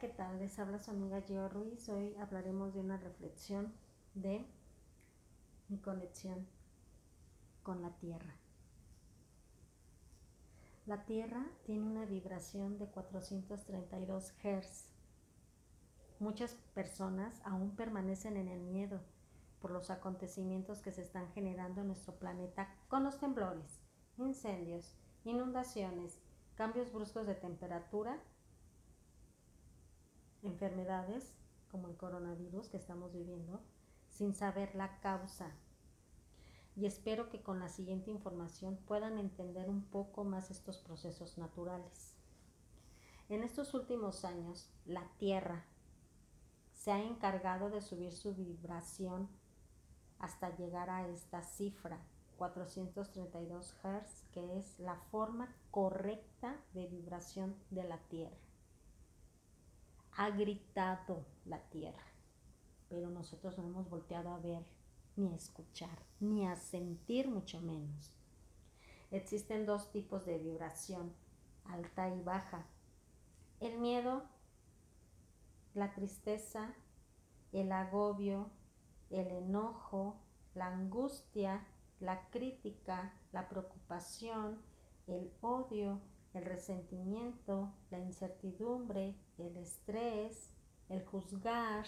¿qué tal? Les habla su amiga Gio Ruiz. Hoy hablaremos de una reflexión de mi conexión con la Tierra. La Tierra tiene una vibración de 432 Hz. Muchas personas aún permanecen en el miedo por los acontecimientos que se están generando en nuestro planeta con los temblores, incendios, inundaciones, cambios bruscos de temperatura enfermedades como el coronavirus que estamos viviendo sin saber la causa. Y espero que con la siguiente información puedan entender un poco más estos procesos naturales. En estos últimos años, la Tierra se ha encargado de subir su vibración hasta llegar a esta cifra, 432 Hz, que es la forma correcta de vibración de la Tierra ha gritado la tierra, pero nosotros no hemos volteado a ver, ni a escuchar, ni a sentir mucho menos. Existen dos tipos de vibración, alta y baja. El miedo, la tristeza, el agobio, el enojo, la angustia, la crítica, la preocupación, el odio, el resentimiento, la incertidumbre, el estrés, el juzgar,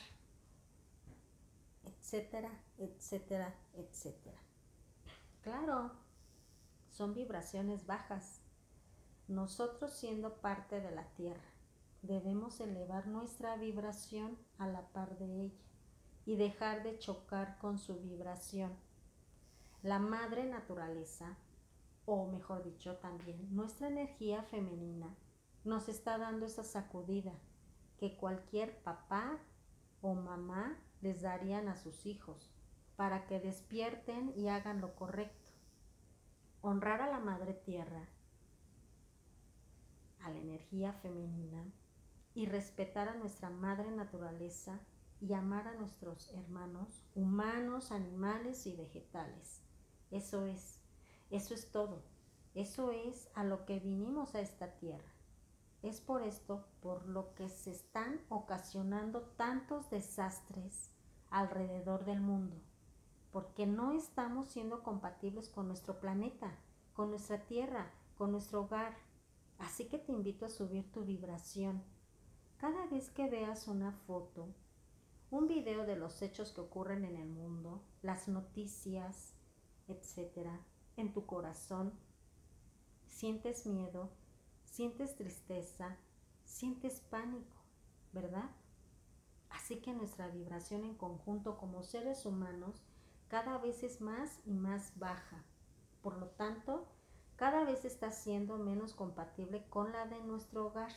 etcétera, etcétera, etcétera. Claro, son vibraciones bajas. Nosotros siendo parte de la Tierra, debemos elevar nuestra vibración a la par de ella y dejar de chocar con su vibración. La madre naturaleza o mejor dicho también, nuestra energía femenina nos está dando esa sacudida que cualquier papá o mamá les darían a sus hijos para que despierten y hagan lo correcto. Honrar a la Madre Tierra, a la energía femenina y respetar a nuestra Madre Naturaleza y amar a nuestros hermanos humanos, animales y vegetales. Eso es eso es todo. Eso es a lo que vinimos a esta tierra. Es por esto por lo que se están ocasionando tantos desastres alrededor del mundo, porque no estamos siendo compatibles con nuestro planeta, con nuestra tierra, con nuestro hogar. Así que te invito a subir tu vibración. Cada vez que veas una foto, un video de los hechos que ocurren en el mundo, las noticias, etcétera, en tu corazón, sientes miedo, sientes tristeza, sientes pánico, ¿verdad? Así que nuestra vibración en conjunto como seres humanos cada vez es más y más baja. Por lo tanto, cada vez está siendo menos compatible con la de nuestro hogar.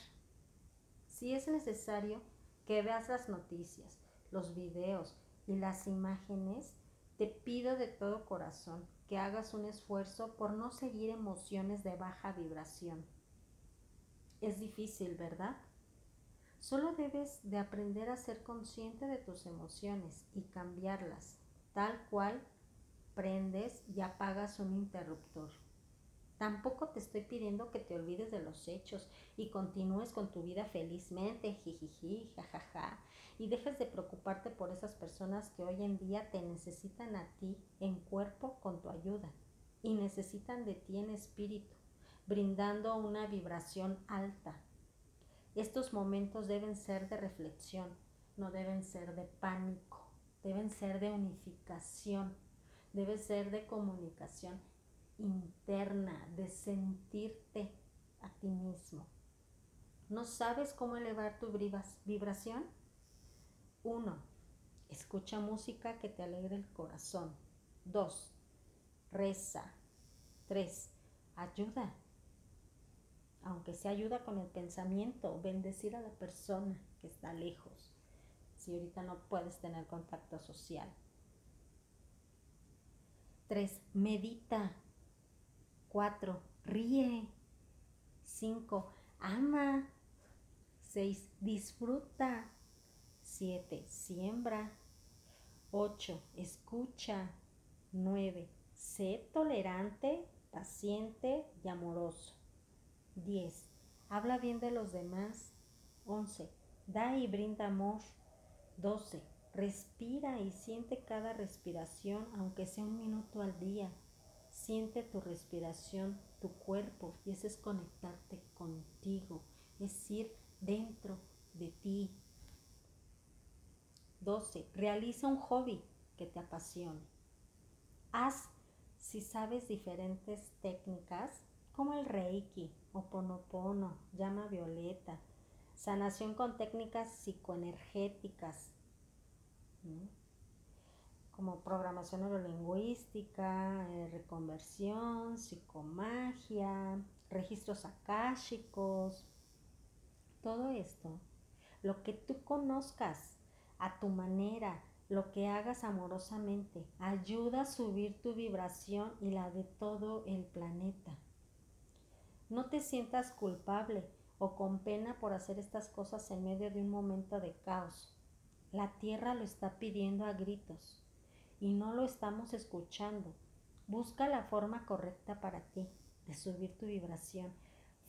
Si es necesario que veas las noticias, los videos y las imágenes, te pido de todo corazón que hagas un esfuerzo por no seguir emociones de baja vibración. Es difícil, ¿verdad? Solo debes de aprender a ser consciente de tus emociones y cambiarlas, tal cual prendes y apagas un interruptor. Tampoco te estoy pidiendo que te olvides de los hechos y continúes con tu vida felizmente, jijiji, jajaja, y dejes de preocuparte por esas personas que hoy en día te necesitan a ti en cuerpo con tu ayuda y necesitan de ti en espíritu, brindando una vibración alta. Estos momentos deben ser de reflexión, no deben ser de pánico, deben ser de unificación, deben ser de comunicación interna, de sentirte a ti mismo. ¿No sabes cómo elevar tu vibración? Uno, escucha música que te alegre el corazón. Dos, reza. Tres, ayuda. Aunque sea ayuda con el pensamiento, bendecir a la persona que está lejos. Si ahorita no puedes tener contacto social. Tres, medita. 4. Ríe. 5. Ama. 6. Disfruta. 7. Siembra. 8. Escucha. 9. Sé tolerante, paciente y amoroso. 10. Habla bien de los demás. 11. Da y brinda amor. 12. Respira y siente cada respiración, aunque sea un minuto al día. Siente tu respiración, tu cuerpo, y ese es conectarte contigo, es ir dentro de ti. 12. Realiza un hobby que te apasione. Haz, si sabes diferentes técnicas, como el Reiki, Oponopono, llama violeta, sanación con técnicas psicoenergéticas, como programación neurolingüística, eh, reconversión, psicomagia, registros akáshicos, todo esto, lo que tú conozcas a tu manera, lo que hagas amorosamente, ayuda a subir tu vibración y la de todo el planeta. No te sientas culpable o con pena por hacer estas cosas en medio de un momento de caos. La tierra lo está pidiendo a gritos y no lo estamos escuchando. Busca la forma correcta para ti de subir tu vibración.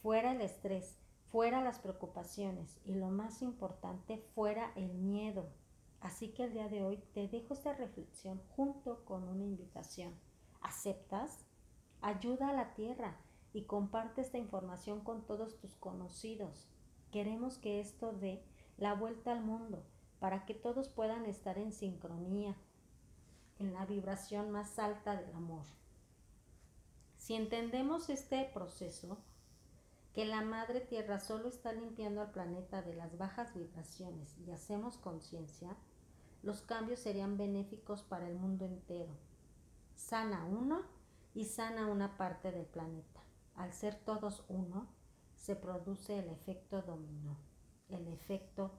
Fuera el estrés, fuera las preocupaciones y lo más importante, fuera el miedo. Así que el día de hoy te dejo esta reflexión junto con una invitación. ¿Aceptas? Ayuda a la tierra y comparte esta información con todos tus conocidos. Queremos que esto dé la vuelta al mundo para que todos puedan estar en sincronía, en la vibración más alta del amor. Si entendemos este proceso, que la Madre Tierra solo está limpiando al planeta de las bajas vibraciones y hacemos conciencia, los cambios serían benéficos para el mundo entero. Sana uno y sana una parte del planeta. Al ser todos uno, se produce el efecto dominó, el efecto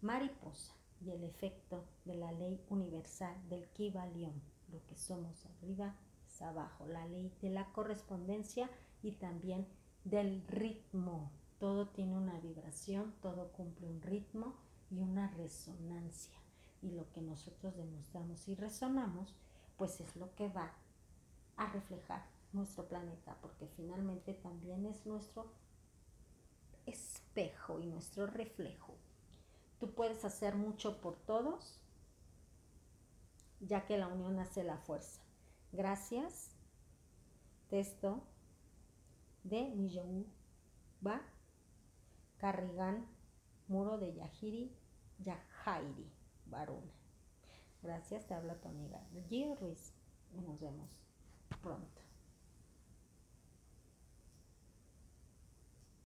mariposa y el efecto de la ley universal del Kibalión. Lo que somos arriba es abajo, la ley de la correspondencia y también del ritmo. Todo tiene una vibración, todo cumple un ritmo y una resonancia. Y lo que nosotros demostramos y resonamos, pues es lo que va a reflejar nuestro planeta, porque finalmente también es nuestro espejo y nuestro reflejo. Tú puedes hacer mucho por todos, ya que la unión hace la fuerza. Gracias. Texto de Va Carrigan, Muro de Yahiri, Yahairi, Baruna. Gracias, te habla tu amiga Gio Ruiz. Nos vemos pronto.